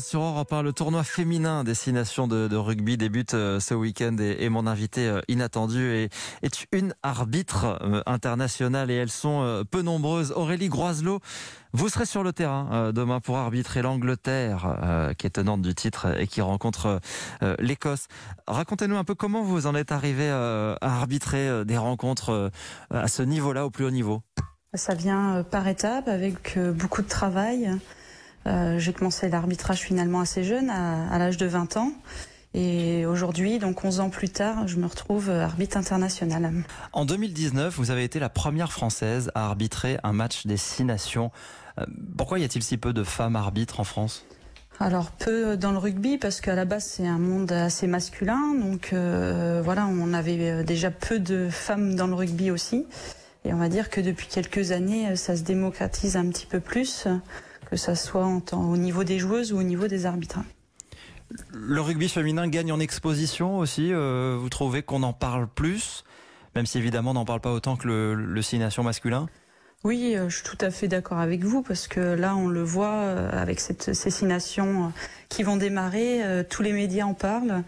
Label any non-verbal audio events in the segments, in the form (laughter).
Sur Europe 1, le tournoi féminin destination de, de rugby débute euh, ce week-end et, mon invité euh, inattendu est, est, une arbitre euh, internationale et elles sont peu nombreuses. Aurélie Groiselot, vous serez sur le terrain demain pour arbitrer l'Angleterre qui est tenante du titre et qui rencontre l'Écosse. Racontez-nous un peu comment vous en êtes arrivé à arbitrer des rencontres à ce niveau-là, au plus haut niveau. Ça vient par étapes avec beaucoup de travail. Euh, j'ai commencé l'arbitrage finalement assez jeune, à, à l'âge de 20 ans. Et aujourd'hui, donc 11 ans plus tard, je me retrouve arbitre international. En 2019, vous avez été la première française à arbitrer un match des six nations. Euh, pourquoi y a-t-il si peu de femmes arbitres en France? Alors peu dans le rugby parce qu'à la base c'est un monde assez masculin donc euh, voilà on avait déjà peu de femmes dans le rugby aussi et on va dire que depuis quelques années ça se démocratise un petit peu plus que ça soit en temps, au niveau des joueuses ou au niveau des arbitres. Le rugby féminin gagne en exposition aussi. Euh, vous trouvez qu'on en parle plus, même si évidemment on n'en parle pas autant que le, le Six Nations masculin oui, euh, je suis tout à fait d'accord avec vous parce que là, on le voit euh, avec cette, ces six nations qui vont démarrer. Tous les médias en parlent,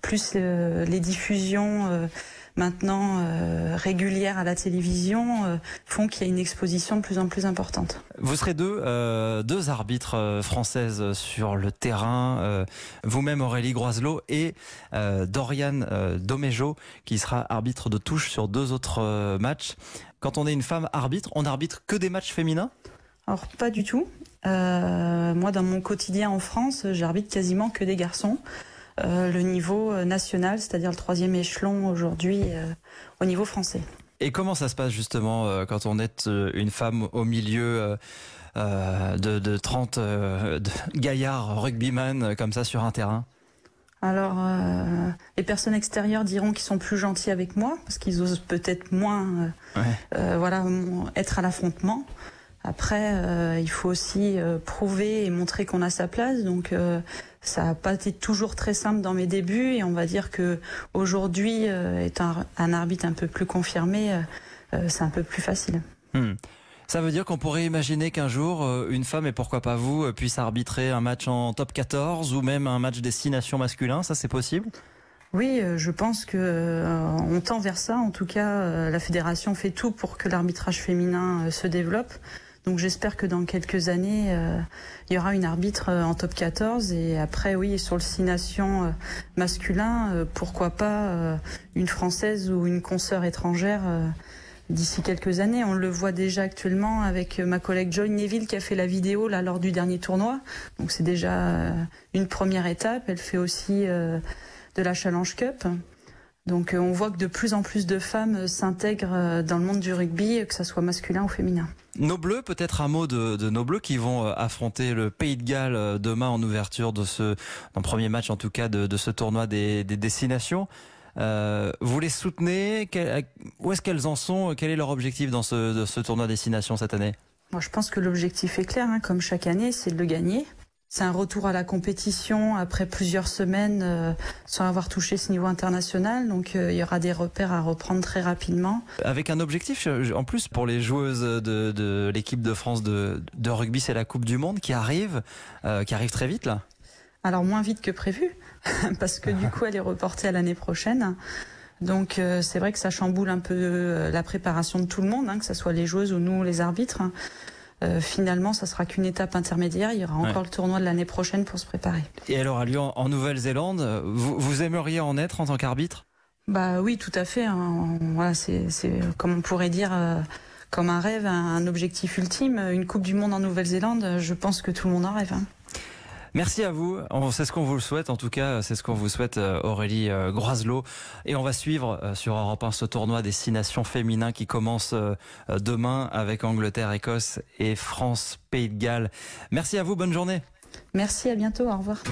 plus les diffusions maintenant euh, régulières à la télévision euh, font qu'il y a une exposition de plus en plus importante. Vous serez deux, euh, deux arbitres euh, françaises sur le terrain, vous-même Aurélie Groiselot et Dorian Doméjo qui sera arbitre de touche sur deux autres matchs. Quand on est une femme arbitre, on arbitre que des matchs féminins? Alors pas du tout. Moi, dans mon quotidien en France, j'arbitre quasiment que des garçons. Euh, le niveau euh, national, c'est-à-dire le troisième échelon aujourd'hui euh, au niveau français. Et comment ça se passe justement quand on est une femme au milieu de, de 30 de gaillards rugbyman comme ça sur un terrain? Alors, euh, les personnes extérieures diront qu'ils sont plus gentils avec moi parce qu'ils osent peut-être moins, euh, ouais. euh, voilà, être à l'affrontement. Après, euh, il faut aussi euh, prouver et montrer qu'on a sa place. Donc, euh, ça n'a pas été toujours très simple dans mes débuts. Et on va dire que aujourd'hui, étant un, arbitre un peu plus confirmé, c'est un peu plus facile. Hmm. Ça veut dire qu'on pourrait imaginer qu'un jour, une femme, et pourquoi pas vous, puisse arbitrer un match en top 14 ou même un match destination masculin. Ça, c'est possible? Oui, je pense que on tend vers ça. En tout cas, la fédération fait tout pour que l'arbitrage féminin se développe. Donc j'espère que dans quelques années, euh, il y aura une arbitre euh, en top 14 et après, oui, sur le 6 nations euh, masculin, pourquoi pas une française ou une consoeur étrangère d'ici quelques années. On le voit déjà actuellement avec ma collègue Joy Neville qui a fait la vidéo là lors du dernier tournoi. Donc c'est déjà une première étape. Elle fait aussi de la Challenge Cup. Donc on voit que de plus en plus de femmes s'intègrent dans le monde du rugby, que ce soit masculin ou féminin. Nos Bleus, peut-être un mot de, de, nos Bleus qui vont affronter le Pays de Galles demain en ouverture de ce, en premier match en tout cas de, de ce tournoi des, des destinations. Euh, vous les soutenez? Où est-ce qu'elles en sont? Quel est leur objectif dans ce, ce tournoi destination cette année? Moi, je pense que l'objectif est clair, hein, comme chaque année, c'est de le gagner. C'est un retour à la compétition après plusieurs semaines euh, sans avoir touché ce niveau international. Donc euh, il y aura des repères à reprendre très rapidement. Avec un objectif en plus pour les joueuses de, de l'équipe de France de, de rugby, c'est la Coupe du Monde qui arrive, euh, qui arrive très vite là. Alors moins vite que prévu, (laughs) parce que du coup elle est reportée à l'année prochaine. Donc euh, c'est vrai que ça chamboule un peu euh, la préparation de tout le monde, hein, que ce soit les joueuses ou nous les arbitres. Euh, finalement, ça sera qu'une étape intermédiaire. Il y aura encore ouais. le tournoi de l'année prochaine pour se préparer. Et elle aura lieu en, en Nouvelle-Zélande. Vous, vous, aimeriez en être en tant qu'arbitre? Bah oui, tout à fait. Hein. Voilà, c'est comme on pourrait dire. Euh, comme un rêve, un, un, objectif ultime, une Coupe du Monde en Nouvelle-Zélande, je pense que tout le monde en rêve. Hein. Merci à vous. C'est ce qu'on vous le souhaite. En tout cas, c'est ce qu'on vous souhaite, euh, Aurélie Groiselot. Et on va suivre euh, sur Europe 1 ce tournoi des six nations féminins qui commence euh, demain avec Angleterre, Écosse et France, Pays de Galles. Merci à vous. Bonne journée. Merci. À bientôt. Au revoir.